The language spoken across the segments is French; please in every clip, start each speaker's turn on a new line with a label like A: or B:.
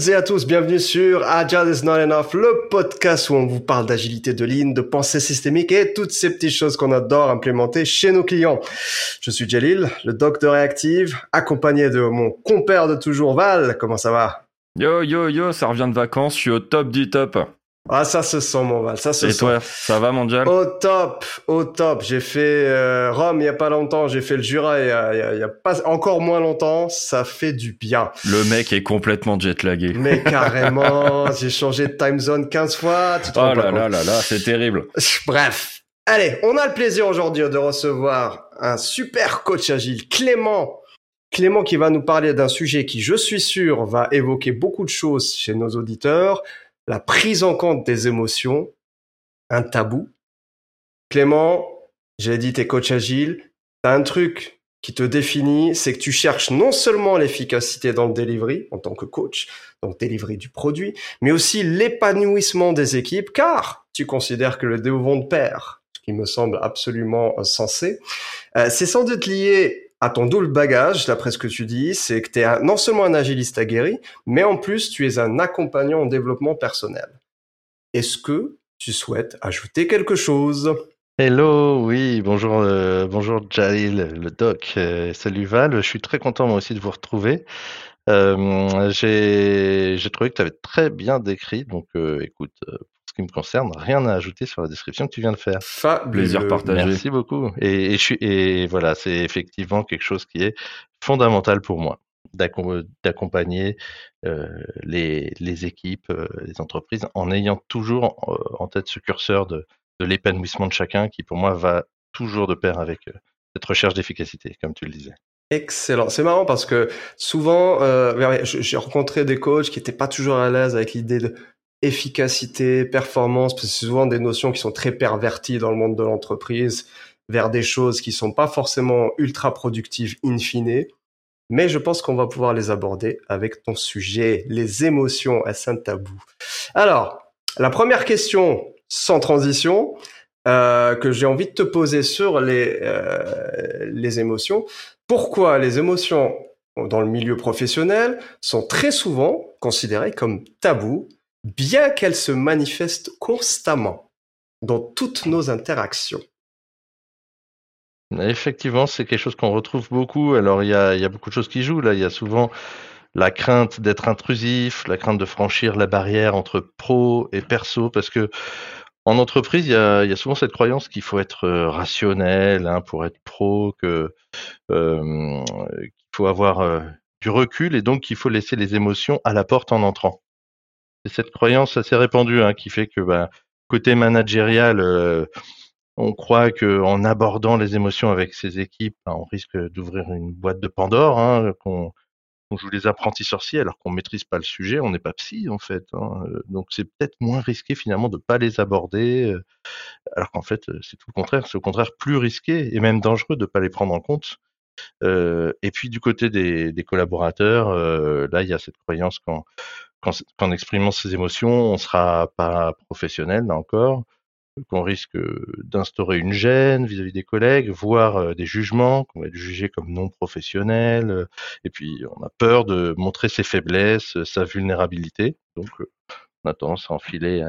A: toutes et à tous, bienvenue sur Agile is not enough, le podcast où on vous parle d'agilité de ligne, de pensée systémique et toutes ces petites choses qu'on adore implémenter chez nos clients. Je suis Jalil, le doc de Reactive, accompagné de mon compère de toujours Val. Comment ça va?
B: Yo yo yo, ça revient de vacances, je suis au top du top.
A: Ah, ça se sent, mon Val, ça se
B: Et
A: sent.
B: toi, ça va mondial
A: Au top, au top. J'ai fait euh, Rome il y a pas longtemps, j'ai fait le Jura il y a, il y a- il y a pas encore moins longtemps. Ça fait du bien.
B: Le mec est complètement jetlagué.
A: Mais carrément, j'ai changé de time zone 15 fois. Tu te
B: Oh là là là là, c'est terrible.
A: Bref. Allez, on a le plaisir aujourd'hui de recevoir un super coach agile, Clément. Clément qui va nous parler d'un sujet qui, je suis sûr, va évoquer beaucoup de choses chez nos auditeurs. La prise en compte des émotions, un tabou. Clément, j'ai dit t'es coach agile. T'as un truc qui te définit, c'est que tu cherches non seulement l'efficacité dans le delivery en tant que coach, donc delivery du produit, mais aussi l'épanouissement des équipes, car tu considères que le vont de pair, qui me semble absolument sensé. Euh, c'est sans doute lié à ton double bagage, d'après ce que tu dis, c'est que tu es non seulement un agiliste aguerri, mais en plus tu es un accompagnant en développement personnel. Est-ce que tu souhaites ajouter quelque chose?
C: Hello, oui, bonjour, euh, bonjour Jalil, le doc. euh, salut Val, je suis très content moi aussi de vous retrouver. Euh, j'ai, j'ai trouvé que tu avais très bien décrit, donc euh, écoute, euh, pour ce qui me concerne, rien à ajouter sur la description que tu viens de faire.
A: Fabuleux.
B: Plaisir partagé.
C: Merci beaucoup. Et, et, je suis, et voilà, c'est effectivement quelque chose qui est fondamental pour moi, d'accom- d'accompagner euh, les, les équipes, euh, les entreprises, en ayant toujours en tête ce curseur de, de l'épanouissement de chacun, qui pour moi va toujours de pair avec euh, cette recherche d'efficacité, comme tu le disais.
A: Excellent. C'est marrant parce que souvent, euh, j'ai rencontré des coachs qui n'étaient pas toujours à l'aise avec l'idée de efficacité, performance, parce que c'est souvent des notions qui sont très perverties dans le monde de l'entreprise vers des choses qui sont pas forcément ultra productives in fine. Mais je pense qu'on va pouvoir les aborder avec ton sujet, les émotions à saint tabou? Alors, la première question, sans transition, euh, que j'ai envie de te poser sur les, euh, les émotions. Pourquoi les émotions dans le milieu professionnel sont très souvent considérées comme tabous, bien qu'elles se manifestent constamment dans toutes nos interactions?
C: Effectivement, c'est quelque chose qu'on retrouve beaucoup. Alors, il y a, il y a beaucoup de choses qui jouent. Là, il y a souvent la crainte d'être intrusif, la crainte de franchir la barrière entre pro et perso, parce que en entreprise, il y a, souvent cette croyance qu'il faut être euh, rationnel hein, pour être pro, euh, qu'il faut avoir euh, du recul et donc qu'il faut laisser les émotions à la porte en entrant. C'est cette croyance assez répandue hein, qui fait que bah, côté managérial, on croit que en abordant les émotions avec ses équipes, bah, on risque d'ouvrir une boîte de Pandore, hein, qu'on joue les apprentis sorciers alors qu'on maîtrise pas le sujet, on n'est pas psy en fait. hein. Euh, Donc c'est peut-être moins risqué finalement de pas les aborder, euh, alors qu'en fait c'est tout le contraire, c'est au contraire plus risqué et même dangereux de pas les prendre en compte. Euh, et puis du côté des, collaborateurs, là il y a cette croyance qu'en exprimant ses émotions, on sera pas professionnel là encore, qu'on risque euh, d'instaurer une gêne vis-à-vis des collègues, voire euh, des jugements, qu'on va être jugé comme non professionnel. euh, Et puis, on a peur de montrer ses faiblesses, sa vulnérabilité. Donc, on a tendance à enfiler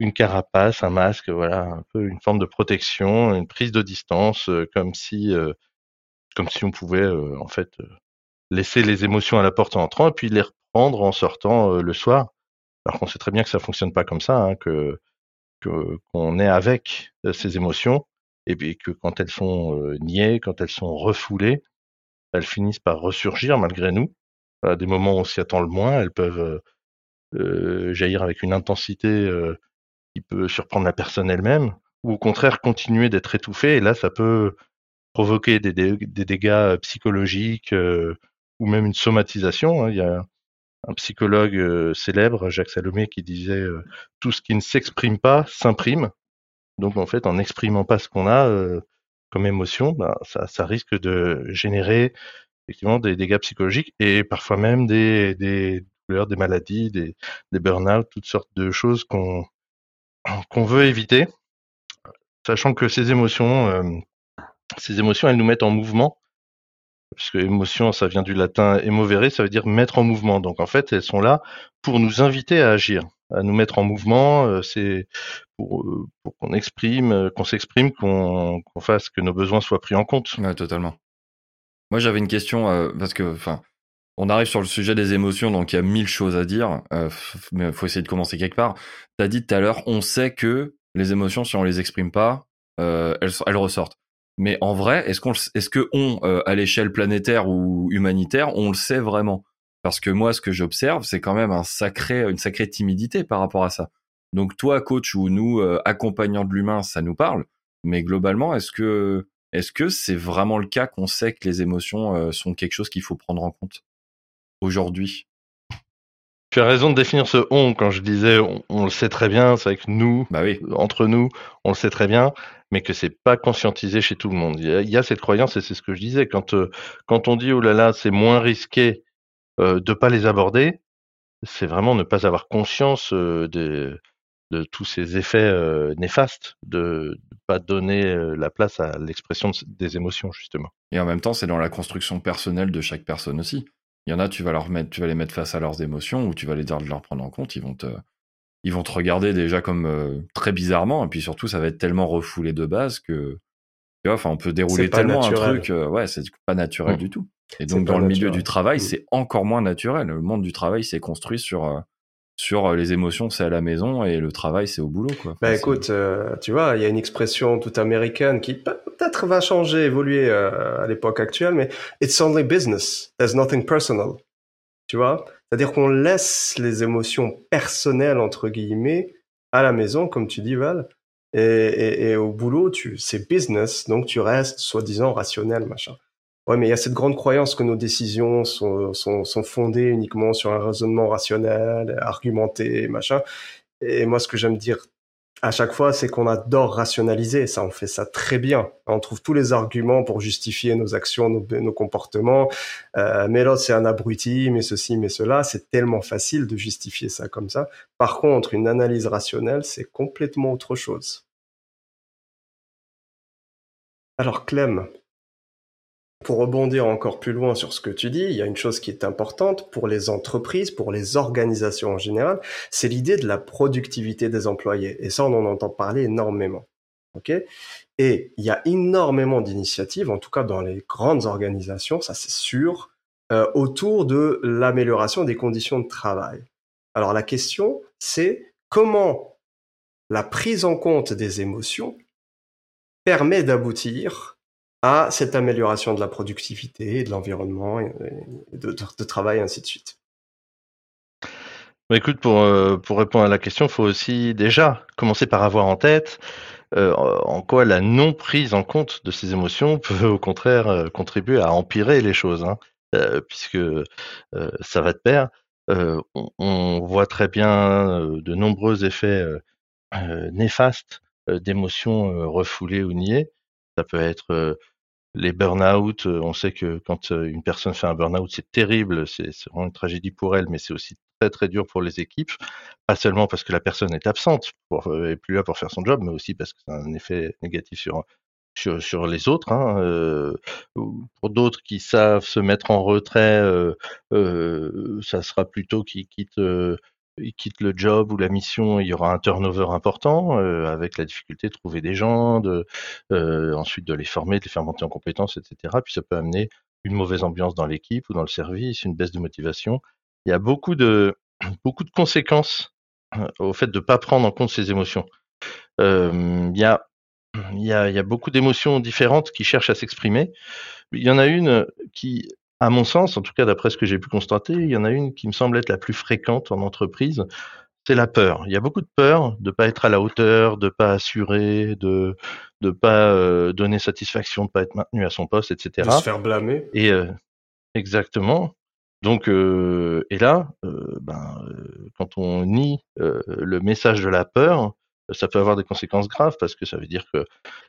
C: une carapace, un masque, voilà, un peu une forme de protection, une prise de distance, comme si, comme si on pouvait en fait laisser les émotions à la porte en entrant et puis les reprendre en sortant le soir. Alors qu'on sait très bien que ça fonctionne pas comme ça, hein, que- qu'on est avec euh, ces émotions et que quand elles sont euh, niées, quand elles sont refoulées, elles finissent par ressurgir malgré nous. À des moments où on s'y attend le moins, elles peuvent euh, jaillir avec une intensité qui peut surprendre la personne elle-même, ou au contraire continuer d'être étouffée. Et là, ça peut provoquer des, dé- des dégâts psychologiques ou même une somatisation. hein. Un psychologue euh, célèbre, Jacques Salomé, qui disait euh, tout ce qui ne s'exprime pas s'imprime. Donc en fait, en n'exprimant pas ce qu'on a euh, comme émotion, ben, ça, risque de générer effectivement des dégâts psychologiques et parfois même des, douleurs, des maladies, des, des burn-out, toutes sortes de choses qu'on qu'on veut éviter, sachant que ces émotions, ces émotions, elles nous mettent en mouvement puisque émotion, ça vient du latin emovere, ça veut dire mettre en mouvement. Donc en fait, elles sont là pour nous inviter à agir, à nous mettre en mouvement. Euh, c'est pour, euh, pour qu'on exprime, euh, qu'on s'exprime, qu'on fasse que nos besoins soient pris en compte.
B: Ouais, totalement. Moi, j'avais une question parce que, enfin, on arrive sur le sujet des émotions, donc il y a mille choses à dire, mais il faut essayer de commencer quelque part. T'as dit tout à l'heure, on sait que les émotions, si on les exprime pas, elles ressortent. Mais en vrai, est-ce qu'on, est-ce que on, euh, à l'échelle planétaire ou humanitaire, on le sait vraiment? Parce que moi, ce que j'observe, c'est quand même un sacré, une sacrée timidité par rapport à ça. Donc toi, coach ou nous, euh, accompagnants de l'humain, ça nous parle. Mais globalement, est-ce que est-ce que c'est vraiment le cas qu'on sait que les émotions euh, sont quelque chose qu'il faut prendre en compte? Aujourd'hui
C: Tu as raison de définir ce on quand je disais on, on le sait très bien, c'est vrai que nous,
B: Bah oui.
C: entre nous, on le sait très bien, mais que c'est pas conscientisé chez tout le monde. Il y a, cette croyance et c'est ce que je disais quand euh, quand on dit oh là là c'est moins risqué euh, de pas les aborder, c'est vraiment ne pas avoir conscience euh, de tous ces effets euh, néfastes, de ne pas donner la place à l'expression de- des émotions justement.
B: Et en même temps, c'est dans la construction personnelle de chaque personne aussi. Il y en a, tu vas tu vas les mettre face à leurs émotions ou tu vas les dire de leur prendre en compte. Ils vont te, ils vont te regarder déjà comme euh, très bizarrement. Et puis surtout, ça va être tellement refoulé de base que, tu vois, enfin, on peut dérouler
A: C'est
B: tellement un
A: naturel.
B: truc, euh, ouais, c'est pas naturel
C: Mm.
B: du tout. Et
A: C'est
B: donc, dans le milieu du travail,
A: Mm.
B: c'est encore moins naturel. Le monde du travail s'est construit sur, euh, sur les émotions, c'est à la maison et le travail, c'est au boulot, quoi. Enfin,
A: Bah
B: c'est-
A: écoute, euh, tu vois, il y a une expression toute américaine qui peut- peut-être va changer, évoluer euh, à l'époque actuelle, mais it's only business. There's nothing personal. Tu vois, c'est-à-dire qu'on laisse les émotions personnelles entre guillemets à la maison, comme tu dis Val, et, au boulot, tu c'est business, donc tu restes soi-disant rationnel, machin. Ouais, mais il y a cette grande croyance que nos décisions sont fondées uniquement sur un raisonnement rationnel, argumenté, machin. Et moi, ce que j'aime dire à chaque fois, c'est qu'on adore rationaliser. Ça, on fait ça très bien. On trouve tous les arguments pour justifier nos actions, nos, nos comportements. Euh, mais l'autre, c'est un abruti, mais ceci, mais cela. C'est tellement facile de justifier ça comme ça. Par contre, une analyse rationnelle, c'est complètement autre chose. Alors, Clem, pour rebondir encore plus loin sur ce que tu dis, il y a une chose qui est importante pour les entreprises, pour les organisations en général, c'est l'idée de la productivité des employés. Et ça, on en entend parler énormément. OK? Et il y a énormément d'initiatives, en tout cas dans les grandes organisations, ça c'est sûr, euh, autour de l'amélioration des conditions de travail. Alors la question, c'est comment la prise en compte des émotions permet d'aboutir à cette amélioration de la productivité, de l'environnement, de, de, de travail, ainsi de suite.
C: Bah, écoute, pour, euh, pour répondre à la question, il faut aussi déjà commencer par avoir en tête euh, en quoi la non prise en compte de ces émotions peut au contraire euh, contribuer à empirer les choses, hein, puisque ça va de pair. On, on, voit très bien de nombreux effets néfastes d'émotions refoulées ou niées. Ça peut être les burn-out. On sait que quand une personne fait un burn-out, c'est terrible, c'est vraiment une tragédie pour elle, mais c'est aussi très très dur pour les équipes. Pas seulement parce que la personne est absente, pour, est plus là pour faire son job, mais aussi parce que c'est un effet négatif sur sur, sur les autres. Hein, euh, pour d'autres qui savent se mettre en retrait, euh, euh, ça sera plutôt qu'ils quittent, ils quittent le job ou la mission. Il y aura un turnover important euh, avec la difficulté de trouver des gens, de euh, ensuite de les former, de les faire monter en compétences, etc. Puis ça peut amener une mauvaise ambiance dans l'équipe ou dans le service, une baisse de motivation. Il y a beaucoup de beaucoup de conséquences euh, au fait de ne pas prendre en compte ces émotions. Euh, il y a il y a, il y a beaucoup d'émotions différentes qui cherchent à s'exprimer. Il y en a une qui, à mon sens, en tout cas d'après ce que j'ai pu constater, il y en a une qui me semble être la plus fréquente en entreprise, c'est la peur. Il y a beaucoup de peur de pas être à la hauteur, de pas assurer, de de pas euh, donner satisfaction, de pas être maintenu à son poste, etc.
A: De se faire blâmer.
C: Et euh, exactement. Donc euh, et là, ben, quand on nie le message de la peur, ça peut avoir des conséquences graves parce que ça veut dire que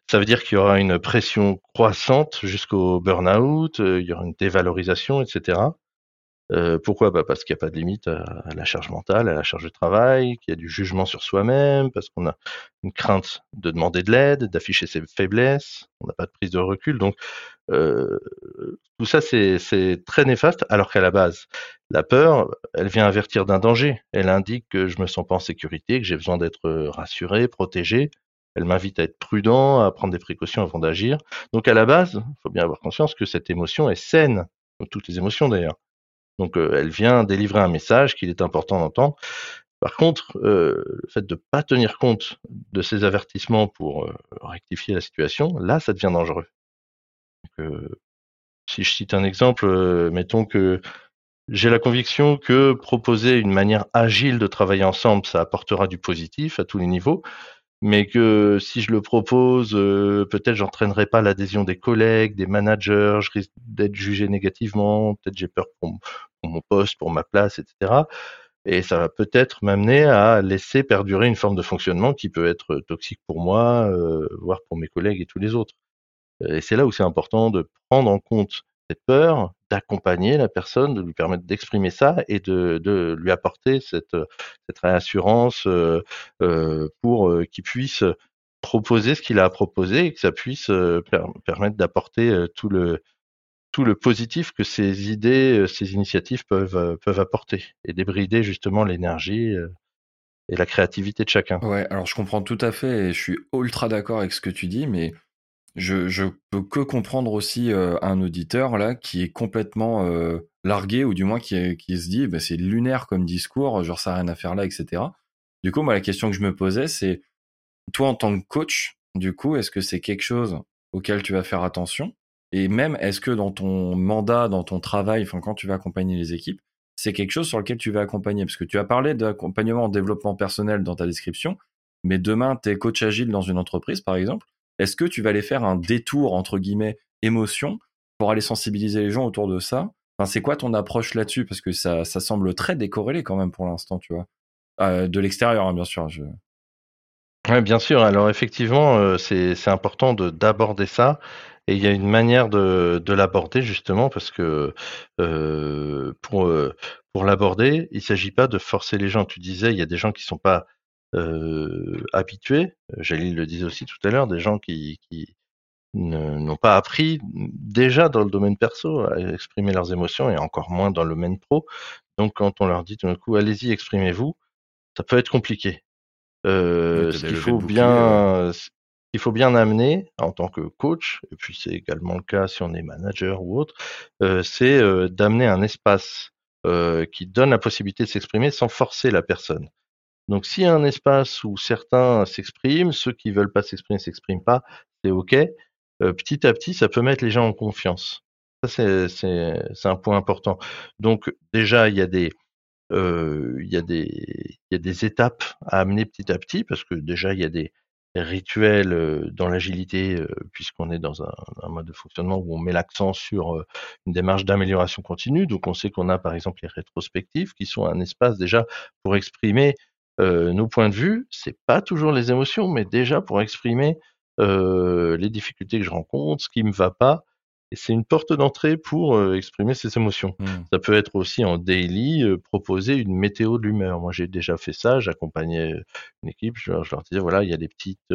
C: ça veut dire qu'il y aura une pression croissante jusqu'au burn-out, il y aura une dévalorisation, etc. Euh, pourquoi Parce qu'il n'y a pas de limite à, la charge mentale, à la charge de travail, qu'il y a du jugement sur soi-même, parce qu'on a une crainte de demander de l'aide, d'afficher ses faiblesses, on n'a pas de prise de recul. Donc euh, tout ça, c'est très néfaste, alors qu'à la base, la peur, elle vient avertir d'un danger. Elle indique que je me sens pas en sécurité, que j'ai besoin d'être rassuré, protégé. Elle m'invite à être prudent, à prendre des précautions avant d'agir. Donc à la base, il faut bien avoir conscience que cette émotion est saine, comme toutes les émotions d'ailleurs. Donc euh, elle vient délivrer un message qu'il est important d'entendre. Par contre, euh, le fait de ne pas tenir compte de ces avertissements pour euh, rectifier la situation, là, ça devient dangereux. si je cite un exemple, mettons que j'ai la conviction que proposer une manière agile de travailler ensemble, ça apportera du positif à tous les niveaux mais que si je le propose, euh, peut-être j'entraînerai pas l'adhésion des collègues, des managers, je risque d'être jugé négativement, peut-être j'ai peur pour, mon poste, pour ma place, etc. Et ça va peut-être m'amener à laisser perdurer une forme de fonctionnement qui peut être toxique pour moi, euh, voire pour mes collègues et tous les autres. Et c'est là où c'est important de prendre en compte cette peur, d'accompagner la personne, de lui permettre d'exprimer ça et de, lui apporter cette, cette réassurance euh, euh pour euh, qu'il puisse proposer ce qu'il a à proposer et que ça puisse permettre d'apporter tout le tout le positif que ces idées, ces initiatives peuvent peuvent apporter et débrider justement l'énergie et la créativité de chacun.
B: Ouais, alors je comprends tout à fait et je suis ultra d'accord avec ce que tu dis, mais je, je peux que comprendre aussi euh, un auditeur là qui est complètement euh, largué ou du moins qui, qui se dit bah, c'est lunaire comme discours, genre ça n'a rien à faire là, etc. Du coup, moi la question que je me posais c'est toi en tant que coach, du coup, est-ce que c'est quelque chose auquel tu vas faire attention? Et même est-ce que dans ton mandat, dans ton travail, enfin quand tu vas accompagner les équipes, c'est quelque chose sur lequel tu vas accompagner? Parce que tu as parlé d'accompagnement en développement personnel dans ta description, mais demain tu es coach agile dans une entreprise par exemple est-ce que tu vas aller faire un détour entre guillemets émotion pour aller sensibiliser les gens autour de ça? Enfin, c'est quoi ton approche là-dessus? Parce que ça, semble très décorrélé quand même pour l'instant, tu vois. Euh, de l'extérieur, hein, bien sûr.
C: Oui, bien sûr. Alors effectivement, euh, c'est important d'aborder ça. Et il y a une manière de, de l'aborder justement parce que euh, pour, pour l'aborder, il ne s'agit pas de forcer les gens. Tu disais, il y a des gens qui sont pas habitués, Jalil le disait aussi tout à l'heure, des gens qui, qui n'ont pas appris déjà dans le domaine perso à exprimer leurs émotions et encore moins dans le domaine pro. Donc quand on leur dit tout d'un coup allez-y exprimez-vous, ça peut être compliqué. Euh, ce qu'il faut bien, il faut bien amener en tant que coach, et puis c'est également le cas si on est manager ou autre, euh, c'est euh, d'amener un espace euh, qui donne la possibilité de s'exprimer sans forcer la personne. Donc s'il y a un espace où certains s'expriment, ceux qui veulent pas s'exprimer s'expriment pas, c'est ok. Euh, petit à petit, ça peut mettre les gens en confiance. Ça c'est un point important. Donc déjà il y a des euh, il y a des il y a des étapes à amener petit à petit parce que déjà il y a des rituels euh, dans l'agilité euh, puisqu'on est dans un, un, mode de fonctionnement où on met l'accent sur euh, une démarche d'amélioration continue. Donc on sait qu'on a par exemple les rétrospectives qui sont un espace déjà pour exprimer nos points de vue, c'est pas toujours les émotions, mais déjà pour exprimer euh, les difficultés que je rencontre, ce qui me va pas. Et c'est une porte d'entrée pour euh, exprimer ces émotions. Mmh. Ça peut être aussi en daily, proposer une météo de l'humeur. Moi, j'ai déjà fait ça. J'accompagnais une équipe. Je, leur disais voilà, il y a des petites,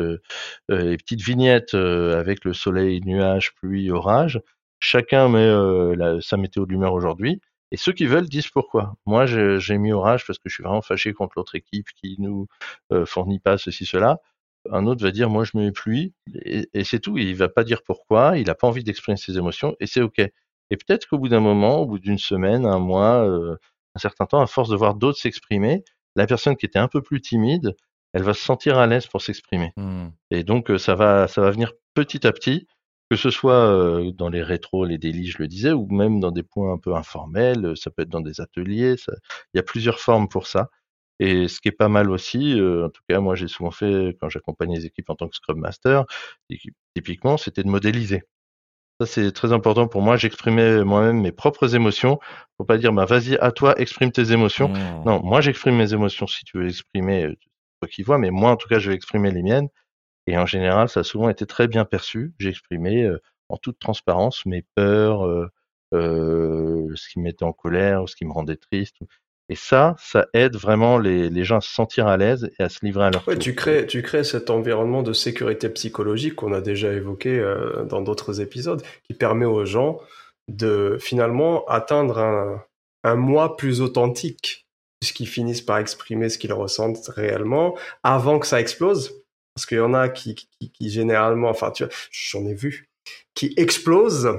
C: les petites vignettes avec le soleil, nuages, pluie, orage. Chacun met la, sa météo de l'humeur aujourd'hui. Et ceux qui veulent disent pourquoi. Moi, j'ai mis orage parce que je suis vraiment fâché contre l'autre équipe qui nous euh, fournit pas ceci, cela. Un autre va dire, moi, je mets pluie, et, et c'est tout. Il va pas dire pourquoi. Il n'a pas envie d'exprimer ses émotions, et c'est ok. Et peut-être qu'au bout d'un moment, au bout d'une semaine, un mois, euh, un certain temps, à force de voir d'autres s'exprimer, la personne qui était un peu plus timide, elle va se sentir à l'aise pour s'exprimer. Mmh. Et donc, euh, ça va, ça va venir petit à petit que ce soit dans les rétros, les délits, je le disais, ou même dans des points un peu informels, ça peut être dans des ateliers, il y a plusieurs formes pour ça. Et ce qui est pas mal aussi, en tout cas moi j'ai souvent fait quand j'accompagnais les équipes en tant que Scrum Master, typiquement c'était de modéliser. Ça c'est très important pour moi, j'exprimais moi-même mes propres émotions, faut pas dire bah vas-y à toi exprime tes émotions. Mmh. Non, moi j'exprime mes émotions si tu veux exprimer toi qui vois, mais moi en tout cas je vais exprimer les miennes et en général, ça a souvent été très bien perçu. J'ai exprimé euh, en toute transparence mes peurs, euh, euh, ce qui me mettait en colère ou ce qui me rendait triste. Et ça, ça aide vraiment les, les gens à se sentir à l'aise et à se livrer à leur
A: Ouais, tu crées, tu crées cet environnement de sécurité psychologique qu'on a déjà évoqué dans d'autres épisodes, qui permet aux gens de finalement atteindre un, un moi plus authentique, puisqu'ils finissent par exprimer ce qu'ils ressentent réellement avant que ça explose. Parce qu'il y en a qui, généralement, enfin, tu vois, j'en ai vu, qui explosent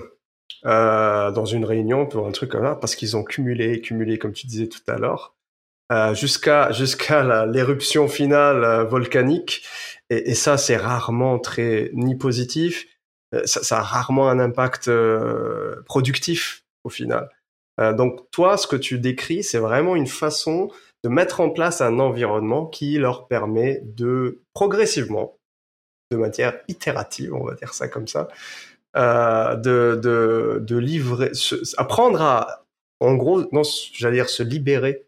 A: euh, dans une réunion pour un truc comme ça, parce qu'ils ont cumulé, cumulé, comme tu disais tout à l'heure, euh, jusqu'à jusqu'à l'éruption finale euh, volcanique. Et, ça, c'est rarement très ni positif. Ça, a rarement un impact productif au final. Donc toi, ce que tu décris, c'est vraiment une façon de mettre en place un environnement qui leur permet de progressivement, de manière itérative, on va dire ça comme ça, euh, de, de, de livrer, se- apprendre à, en gros, non, j'allais dire se libérer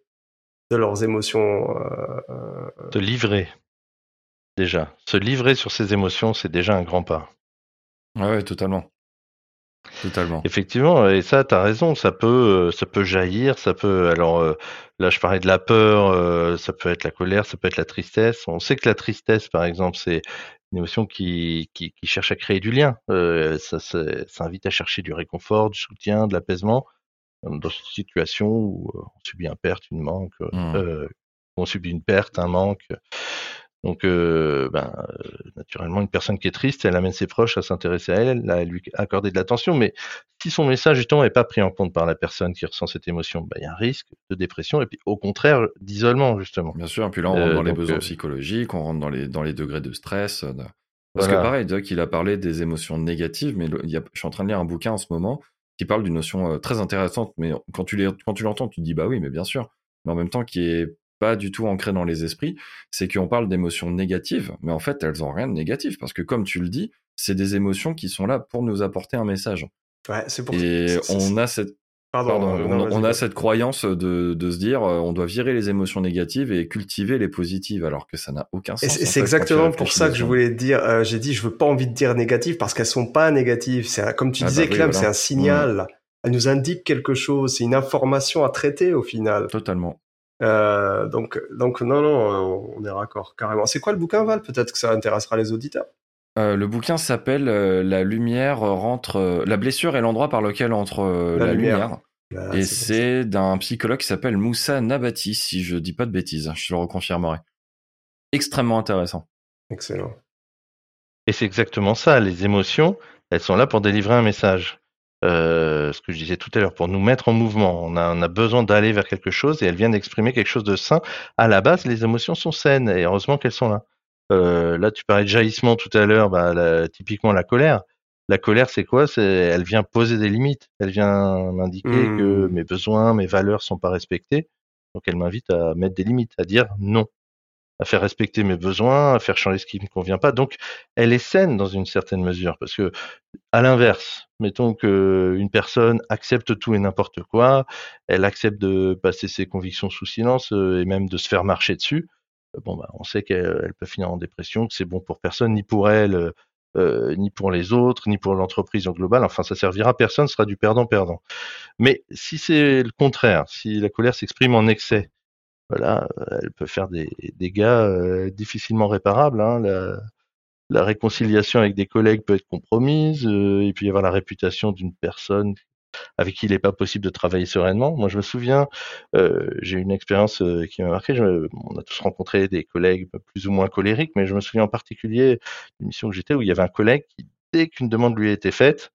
A: de leurs émotions. euh,
C: Se livrer, déjà. Se livrer sur ses émotions, c'est déjà un grand pas.
B: Ouais, ouais, totalement. Totalement.
C: Effectivement, et ça, tu as raison, ça peut, euh, ça peut jaillir, ça peut. Alors euh, là, je parlais de la peur, euh, ça peut être la colère, ça peut être la tristesse. On sait que la tristesse, par exemple, c'est une émotion qui, qui, qui cherche à créer du lien. Euh, ça, c'est- ça invite à chercher du réconfort, du soutien, de l'apaisement dans une situation où on subit un perte, une manque, euh, on subit une perte, un manque. Donc, euh, ben, euh, naturellement, une personne qui est triste, elle amène ses proches à s'intéresser à elle, à lui accorder de l'attention. Mais si son message, justement, n'est pas pris en compte par la personne qui ressent cette émotion, ben, il y a un risque de dépression et puis, au contraire, d'isolement, justement.
B: Bien sûr, et puis là, on rentre
C: Euh,
B: dans les besoins
C: euh,
B: psychologiques, on rentre dans les, dans les degrés de stress. Parce
C: Voilà.
B: que pareil, Doc, il a parlé des émotions négatives, mais le- il y a- je suis en train de lire un bouquin en ce moment qui parle d'une notion très intéressante, mais quand tu, les, quand tu l'entends, tu te dis bah oui, mais bien sûr, mais en même temps qui est pas du tout ancré dans les esprits, c'est qu'on parle d'émotions négatives, mais en fait, elles ont rien de négatif, parce que comme tu le dis, c'est des émotions qui sont là pour nous apporter un message.
A: Ouais, c'est pour
B: Et on a cette
A: Pardon,
B: Pardon,
A: euh,
B: on,
A: non, vas-y,
B: on a cette croyance de, de se dire euh, on doit virer les émotions négatives et cultiver les positives alors que ça n'a aucun sens. En
A: c'est
B: fait,
A: exactement pour ça que je voulais dire. euh, J'ai dit, je veux pas envie de dire négatif parce qu'elles sont pas négatives. C'est comme tu
B: Ah
A: disais,
B: bah oui,
A: Clem,
B: voilà.
A: c'est un signal. Elle nous indique quelque chose. C'est une information à traiter au final.
B: Totalement.
A: Euh, donc, donc non, non, euh, on est raccord carrément. C'est quoi le bouquin, Val? Peut-être que ça intéressera les auditeurs.
B: Euh, le bouquin s'appelle euh, La lumière rentre. la blessure est l'endroit par lequel entre euh,
A: La
B: la,
A: lumière.
B: lumière.
A: Ah,
B: et
A: c'est
B: d'un psychologue qui s'appelle Moussa Nabati, si je dis pas de bêtises. Je te le reconfirmerai. Extrêmement intéressant.
A: Excellent.
C: Et c'est exactement ça. Les émotions, elles sont là pour délivrer un message. Euh, ce que je disais tout à l'heure, pour nous mettre en mouvement. On a, on a besoin d'aller vers quelque chose et elles viennent exprimer quelque chose de sain. À la base, les émotions sont saines et heureusement qu'elles sont là. Euh, là, tu parlais de jaillissement tout à l'heure, bah, la- typiquement la colère. La colère, c'est quoi? C'est elle vient poser des limites. Elle vient m'indiquer
A: Hmm.
C: que mes besoins, mes valeurs sont pas respectés. Donc, elle m'invite à mettre des limites, à dire non, à faire respecter mes besoins, à faire changer ce qui me convient pas. Donc, elle est saine dans une certaine mesure, parce que à l'inverse, mettons que une personne accepte tout et n'importe quoi, elle accepte de passer ses convictions sous silence euh, et même de se faire marcher dessus. euh, Bon, bah, on sait qu'elle elle peut finir en dépression, que c'est bon pour personne, ni pour elle, euh, euh, ni pour les autres, ni pour l'entreprise en global. Enfin, ça servira à personne, ce sera du perdant-perdant. Mais si c'est le contraire, si la colère s'exprime en excès, voilà, euh, elle peut faire des dégâts euh, difficilement réparables. Hein, la, la réconciliation avec des collègues peut être compromise, euh, il peut y avoir la réputation d'une personne avec qui il n'est pas possible de travailler sereinement. Moi, je me souviens, euh, j'ai une expérience euh, qui m'a marqué. Je- on a tous rencontré des collègues plus ou moins colériques, mais je me souviens en particulier d'une mission que j'étais où il y avait un collègue qui, dès qu'une demande lui était faite,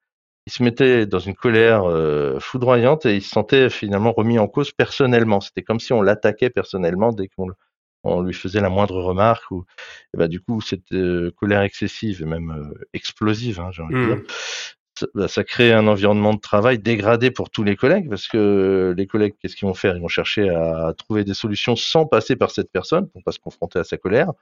C: il se mettait dans une colère euh, foudroyante et il se sentait finalement remis en cause personnellement. C'était comme si on l'attaquait personnellement dès qu'on on lui faisait la moindre remarque. Ou, et ben, du coup, cette euh, colère excessive et même euh, explosive, hein, j'ai envie de dire, ça, bah, ça crée un environnement de travail dégradé pour tous les collègues parce que les collègues, qu'est-ce qu'ils vont faire? Ils vont chercher à trouver des solutions sans passer par cette personne pour pas se confronter à sa colère.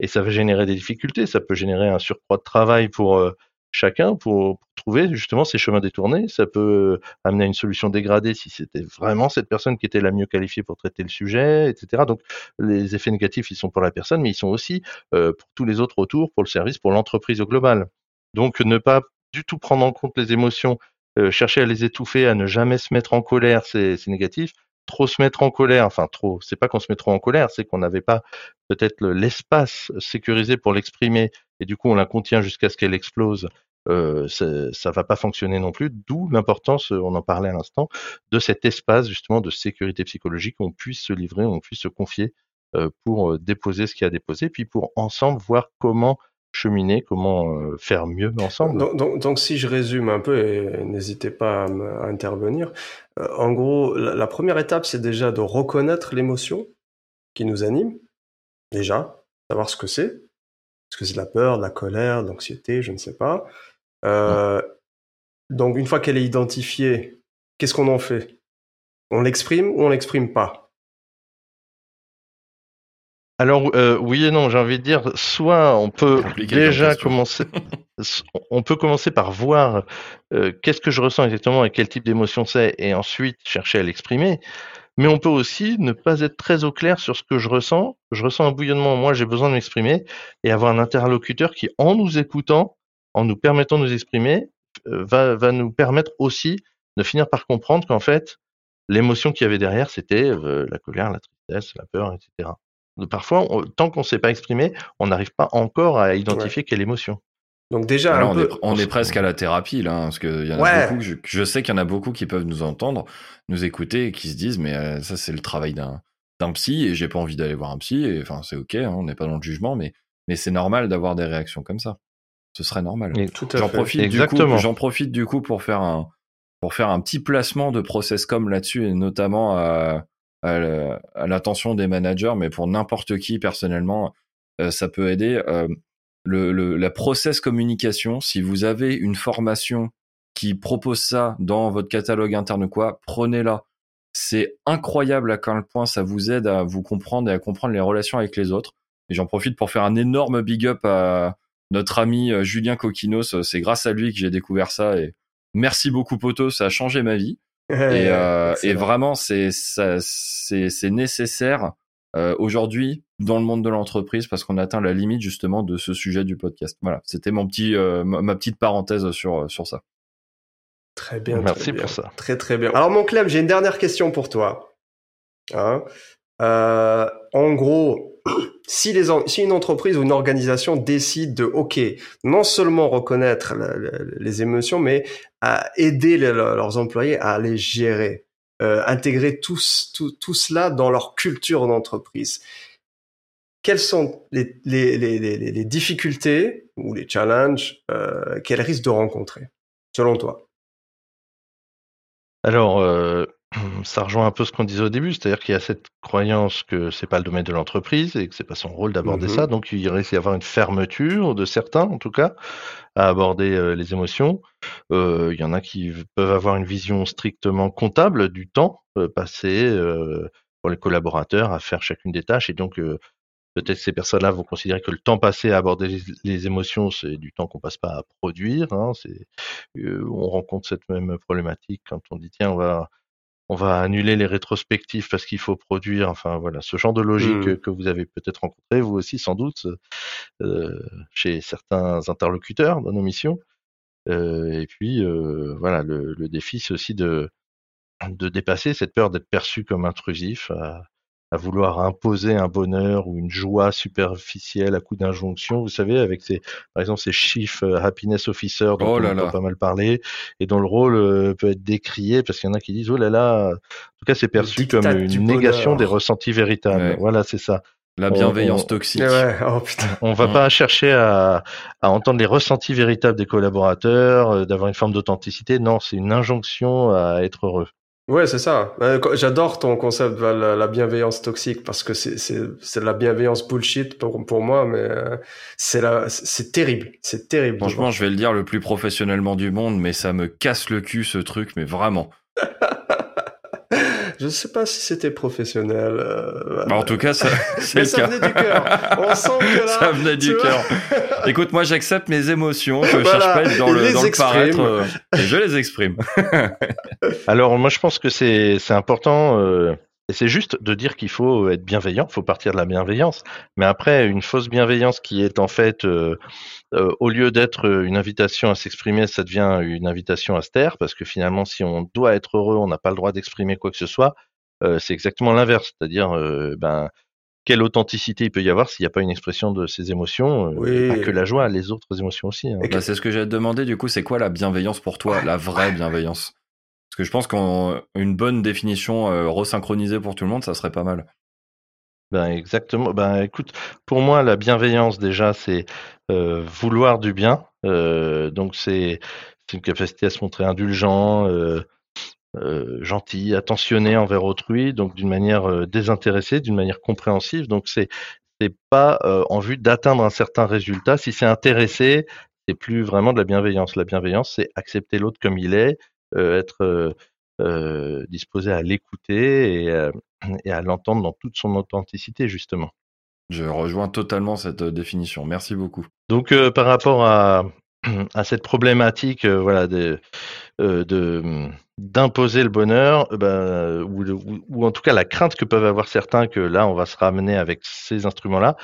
C: Et ça va générer des difficultés. Ça peut générer un surcroît de travail pour euh, chacun pour, trouver justement ces chemins détournés. Ça peut amener à une solution dégradée si c'était vraiment cette personne qui était la mieux qualifiée pour traiter le sujet, etc. Donc les effets négatifs, ils sont pour la personne, mais ils sont aussi euh, pour tous les autres autour, pour le service, pour l'entreprise au global. Donc ne pas du tout prendre en compte les émotions Euh, chercher à les étouffer, à ne jamais se mettre en colère, c'est négatif. Trop se mettre en colère, enfin trop, c'est pas qu'on se met trop en colère, c'est qu'on n'avait pas peut-être l'espace sécurisé pour l'exprimer et du coup on la contient jusqu'à ce qu'elle explose. Euh, ça va pas fonctionner non plus. D'où l'importance, on en parlait à l'instant, de cet espace justement de sécurité psychologique où on puisse se livrer, où on puisse se confier euh, pour déposer ce qu'il y a à déposer, puis pour ensemble voir comment cheminer, comment euh, faire mieux ensemble.
A: Donc, si je résume un peu, et n'hésitez pas à, intervenir, euh, en gros, la, première étape, c'est déjà de reconnaître l'émotion qui nous anime, déjà, savoir ce que c'est. Est-ce que c'est de la peur, de la colère, de l'anxiété, je ne sais pas. Euh, donc une fois qu'elle est identifiée, qu'est-ce qu'on en fait? On l'exprime ou on l'exprime pas?
C: Alors euh, oui et non, j'ai envie de dire, soit on peut déjà commencer, on peut commencer par voir euh, qu'est-ce que je ressens exactement et quel type d'émotion c'est, et ensuite chercher à l'exprimer. Mais on peut aussi ne pas être très au clair sur ce que je ressens. Je ressens un bouillonnement, moi j'ai besoin de m'exprimer, et avoir un interlocuteur qui, en nous écoutant, en nous permettant de nous exprimer, euh, va, va nous permettre aussi de finir par comprendre qu'en fait, l'émotion qu'il y avait derrière, c'était la colère, la tristesse, la peur, etc. Parfois, tant qu'on ne sait pas exprimer, on n'arrive pas encore à identifier quelle émotion.
B: Donc déjà, on, est, presque à la thérapie là, hein, parce que y en a beaucoup. Je, sais qu'il y en a beaucoup qui peuvent nous entendre, nous écouter et qui se disent mais euh, ça c'est le travail d'un d'un psy et j'ai pas envie d'aller voir un psy. Et enfin c'est ok, hein, on n'est pas dans le jugement, mais mais c'est normal d'avoir des réactions comme ça. Ce serait normal. J'en profite du coup. J'en profite du coup pour faire un pour faire un petit placement de process comme là-dessus et notamment à à l'attention des managers, mais pour n'importe qui personnellement, euh, ça peut aider. Euh, le, la process communication, si vous avez une formation qui propose ça dans votre catalogue interne ou quoi, prenez-la. C'est incroyable à quel point ça vous aide à vous comprendre et à comprendre les relations avec les autres. Et j'en profite pour faire un énorme big up à notre ami euh, Julien Coquinos. C'est grâce à lui que j'ai découvert ça et merci beaucoup Poto, ça a changé ma vie et, euh, et vraiment, c'est c'est nécessaire euh, aujourd'hui dans le monde de l'entreprise parce qu'on atteint la limite justement de ce sujet du podcast. Voilà, c'était mon petit euh, ma petite parenthèse sur sur ça.
A: Très bien.
C: Merci
A: très
C: pour ça.
A: Très très bien. Alors mon Clem, j'ai une dernière question pour toi. Hein euh, en gros, si, les, si une entreprise ou une organisation décide de, ok, non seulement reconnaître les émotions, mais à aider leurs employés à les gérer, euh, intégrer tout, tout, tout, cela dans leur culture d'entreprise. Quelles sont les, les, les, difficultés ou les challenges euh, qu'elles risquent de rencontrer, selon toi?
C: Alors, euh, ça rejoint un peu ce qu'on disait au début, c'est-à-dire qu'il y a cette croyance que c'est pas le domaine de l'entreprise et que c'est pas son rôle d'aborder mmh ça, donc il risque d'y avoir une fermeture de certains, en tout cas, à aborder euh, les émotions. Euh, il y en a qui peuvent avoir une vision strictement comptable du temps euh, passé pour les collaborateurs à faire chacune des tâches et donc Peut-être ces personnes-là vont considérer que le temps passé à aborder les, émotions, c'est du temps qu'on passe pas à produire. Hein, c'est, on rencontre cette même problématique quand on dit tiens, on va on va annuler les rétrospectives parce qu'il faut produire. Enfin voilà, ce genre de logique mmh. que vous avez peut-être rencontré vous aussi sans doute euh, chez certains interlocuteurs dans nos missions. Euh, et puis euh, voilà, le, le défi c'est aussi de de dépasser cette peur d'être perçu comme intrusif, à vouloir imposer un bonheur ou une joie superficielle à coup d'injonction. Vous savez, avec ces, par exemple, ces chiffres euh, happiness officer dont oh on a pas mal parlé et dont le rôle euh, peut être décrié parce qu'il y en a qui disent oh là là, en tout cas c'est perçu comme une négation des ressentis véritables. Voilà, c'est ça.
B: La bienveillance toxique.
A: Oh,
C: on va pas chercher à, à, entendre les ressentis véritables des collaborateurs, euh, d'avoir une forme d'authenticité. Non, c'est une injonction à être heureux.
A: Ouais, c'est ça. Euh, j'adore ton concept de la, bienveillance toxique parce que c'est la bienveillance bullshit pour pour moi, mais euh, c'est terrible, c'est terrible.
B: Franchement, je vais le dire le plus professionnellement du monde, mais ça me casse le cul ce truc, mais vraiment.
A: Je ne sais pas si c'était professionnel. Euh,
B: bah, en tout cas, ça,
A: Mais ça venait du cœur. On sent que là,
B: ça venait du cœur. Écoute, moi, j'accepte mes émotions. Je ne cherche pas à être dans le, dans le paraître. Euh, et je les exprime.
C: Alors, moi, je pense que c'est c'est important. Euh, Et c'est juste de dire qu'il faut être bienveillant, il faut partir de la bienveillance. Mais après, une fausse bienveillance qui est en fait, euh, euh, au lieu d'être une invitation à s'exprimer, ça devient une invitation à se taire, parce que finalement, si on doit être heureux, on n'a pas le droit d'exprimer quoi que ce soit. Euh, c'est exactement l'inverse, c'est-à-dire, ben, quelle authenticité il peut y avoir s'il n'y a pas une expression de ses émotions, pas que la joie, les autres émotions aussi. Hein.
B: Bah, c'est ce que j'ai demandé du coup, c'est quoi la bienveillance pour toi, la vraie bienveillance? Parce que je pense qu'une bonne définition euh, resynchronisée pour tout le monde, ça serait pas mal.
C: Ben exactement. Ben écoute, pour moi, la bienveillance déjà, c'est euh, vouloir du bien. Euh, donc c'est une capacité à se montrer indulgent, gentil, attentionné envers autrui, donc d'une manière désintéressée, d'une manière compréhensive. Donc c'est pas en vue d'atteindre un certain résultat. Si c'est intéressé, c'est plus vraiment de la bienveillance. La bienveillance, c'est accepter l'autre comme il est, être euh, euh, disposé à l'écouter et, à l'entendre dans toute son authenticité, justement.
B: Je rejoins totalement cette définition. Merci beaucoup.
C: Donc, par rapport à, à cette problématique, voilà, de, de d'imposer le bonheur, ben, ou, ou, en tout cas la crainte que peuvent avoir certains que là, on va se ramener avec ces instruments-là.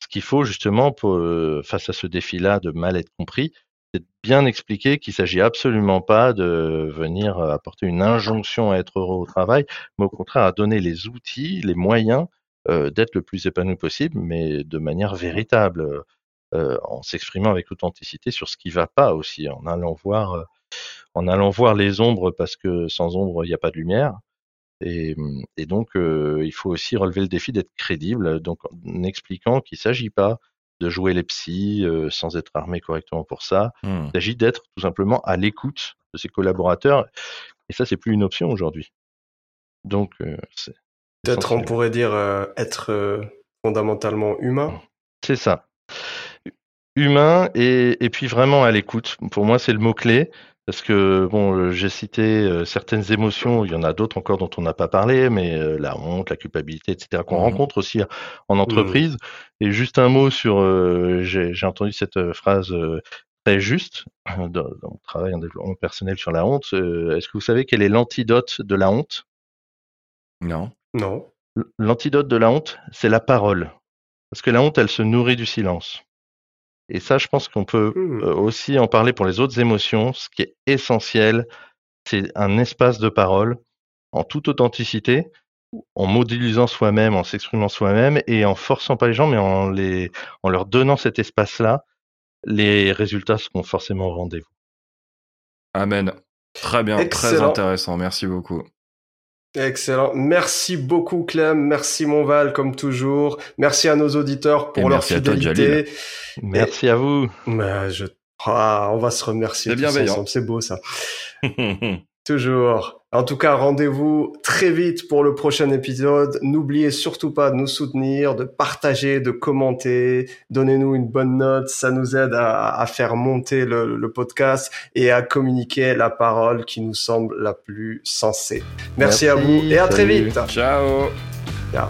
C: Ce qu'il faut justement pour, face à ce défi-là de mal être compris, c'est bien expliquer qu'il s'agit absolument pas de venir euh, apporter une injonction à être heureux au travail, mais au contraire à donner les outils, les moyens euh, d'être le plus épanoui possible, mais de manière véritable, euh, en s'exprimant avec authenticité sur ce qui va pas aussi, en allant voir, en allant voir les ombres parce que sans ombre il n'y a pas de lumière. Et, et donc il faut aussi relever le défi d'être crédible, donc en expliquant qu'il s'agit pas de jouer les psys euh, sans être armé correctement pour ça. Hmm. Il s'agit d'être tout simplement à l'écoute de ses collaborateurs. Et ça, c'est plus une option aujourd'hui. Donc, euh, c'est.
A: Peut-être on pourrait dire euh, être fondamentalement humain.
C: C'est ça. Humain et, et puis vraiment à l'écoute. Pour moi, c'est le mot-clé. Parce que bon, euh, j'ai cité euh, certaines émotions, il y en a d'autres encore dont on n'a pas parlé, mais euh, la honte, la culpabilité, etc. qu'on mmh rencontre aussi en mmh. entreprise. Et juste un mot sur, j'ai entendu cette phrase très juste dans, mon travail en développement personnel sur la honte. Est-ce que vous savez quel est l'antidote de la honte?
B: Non.
A: Non.
C: L'antidote de la honte, c'est la parole. Parce que la honte, elle se nourrit du silence. Et ça, je pense qu'on peut mmh. euh, aussi en parler pour les autres émotions. Ce qui est essentiel, c'est un espace de parole en toute authenticité, en modélisant soi-même, en s'exprimant soi-même et en forçant pas les gens, mais en, les, en leur donnant cet espace-là, les résultats seront forcément au rendez-vous.
B: Amen. Très bien, très intéressant. Merci beaucoup.
A: Excellent. Merci beaucoup Clem, merci Monval comme toujours. Merci à nos auditeurs pour leur fidélité.
C: merci à vous.
A: Mais je... Ah, on va se remercier.
B: C'est bienveillant.
A: C'est beau ça. Toujours. En tout cas, rendez-vous très vite pour le prochain épisode. N'oubliez surtout pas de nous soutenir, de partager, de commenter. Donnez-nous une bonne note. Ça nous aide à, faire monter le, podcast et à communiquer la parole qui nous semble la plus sensée. Merci, à vous et à très vite.
B: Ciao.
A: Ciao.